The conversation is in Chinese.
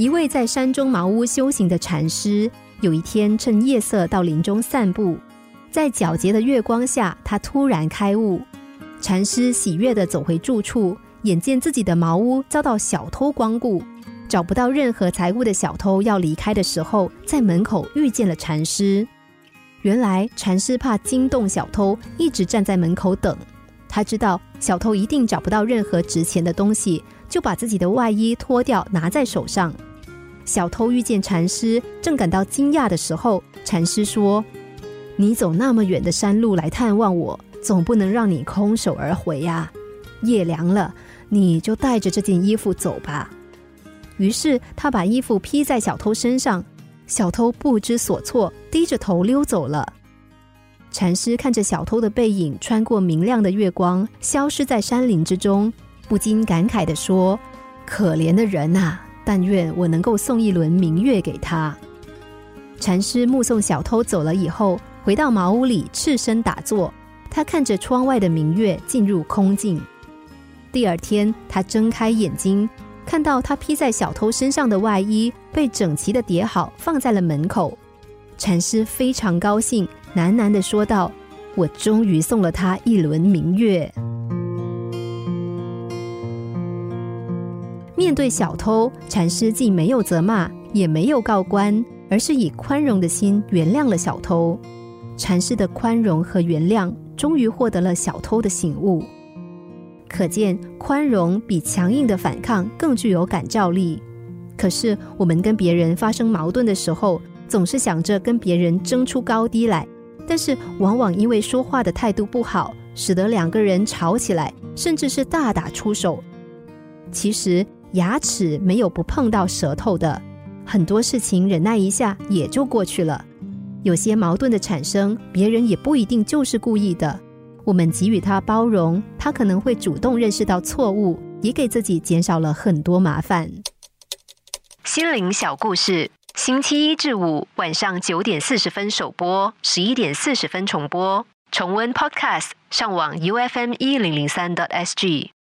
一位在山中茅屋修行的禅师，有一天趁夜色到林中散步，在皎洁的月光下，他突然开悟。禅师喜悦地走回住处，眼见自己的茅屋遭到小偷光顾，找不到任何财物的小偷要离开的时候，在门口遇见了禅师。原来禅师怕惊动小偷，一直站在门口等。他知道小偷一定找不到任何值钱的东西，就把自己的外衣脱掉拿在手上。小偷遇见禅师，正感到惊讶的时候，禅师说：“你走那么远的山路来探望我，总不能让你空手而回呀。夜凉了，你就带着这件衣服走吧。”于是他把衣服披在小偷身上，小偷不知所措，低着头溜走了。禅师看着小偷的背影穿过明亮的月光，消失在山林之中，不禁感慨地说：“可怜的人啊！”但愿我能够送一轮明月给他。禅师目送小偷走了以后，回到茅屋里，赤身打坐。他看着窗外的明月，进入空境。第二天，他睁开眼睛，看到他披在小偷身上的外衣被整齐的叠好，放在了门口。禅师非常高兴，喃喃的说道：“我终于送了他一轮明月。”面对小偷，禅师既没有责骂，也没有告官，而是以宽容的心原谅了小偷。禅师的宽容和原谅，终于获得了小偷的醒悟。可见，宽容比强硬的反抗更具有感召力。可是，我们跟别人发生矛盾的时候，总是想着跟别人争出高低来，但是往往因为说话的态度不好，使得两个人吵起来，甚至是大打出手。其实。牙齿没有不碰到舌头的，很多事情忍耐一下也就过去了。有些矛盾的产生，别人也不一定就是故意的。我们给予他包容，他可能会主动认识到错误，也给自己减少了很多麻烦。心灵小故事，星期一至五晚上九点四十分首播，十一点四十分重播。重温 Podcast，上网 U F M 一零零三 t S G。